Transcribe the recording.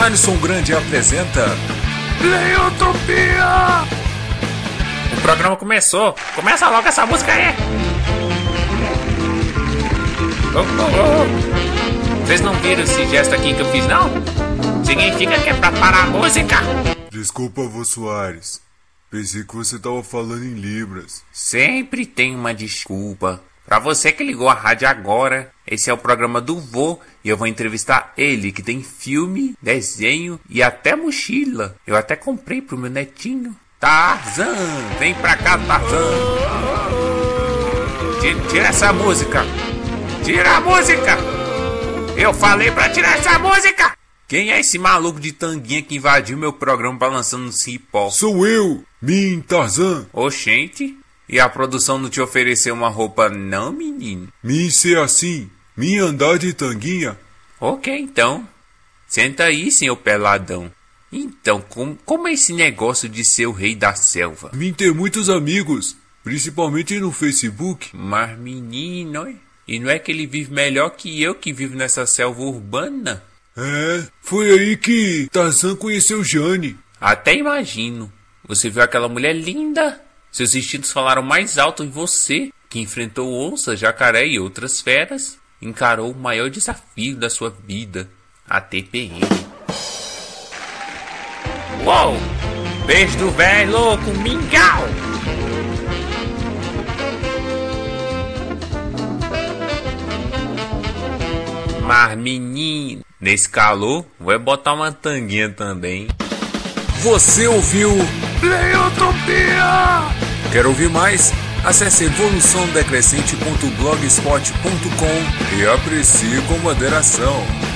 Alisson Grande apresenta Playotopia! O programa começou. Começa logo essa música aí. Oh, oh, oh. Vocês não viram esse gesto aqui que eu fiz, não? Significa que é pra parar a música. Desculpa, vô Soares. Pensei que você tava falando em Libras. Sempre tem uma desculpa. Pra você que ligou a rádio agora, esse é o programa do Vô e eu vou entrevistar ele que tem filme, desenho e até mochila. Eu até comprei pro meu netinho. Tarzan, vem pra cá, Tarzan. Tira, tira essa música. Tira a música. Eu falei pra tirar essa música. Quem é esse maluco de tanguinha que invadiu meu programa balançando no cipó? Sou eu, Min Tarzan. Oxente, e a produção não te ofereceu uma roupa não, menino? Min ser assim, Min andar de tanguinha. Ok, então. Senta aí, senhor peladão. Então, como, como é esse negócio de ser o rei da selva? Min ter muitos amigos, principalmente no Facebook. Mas, menino, e não é que ele vive melhor que eu que vivo nessa selva urbana? É, foi aí que Tarzan conheceu Jane. Até imagino. Você viu aquela mulher linda? Seus instintos falaram mais alto em você, que enfrentou onça, jacaré e outras feras. Encarou o maior desafio da sua vida, a TPM. Uou! Beijo do velho louco, mingau! Mas menino, nesse calor, vai botar uma tanguinha também. Você ouviu Playotopia! Quer ouvir mais? Acesse evoluçãodecrescente.blogspot.com e aprecie com moderação.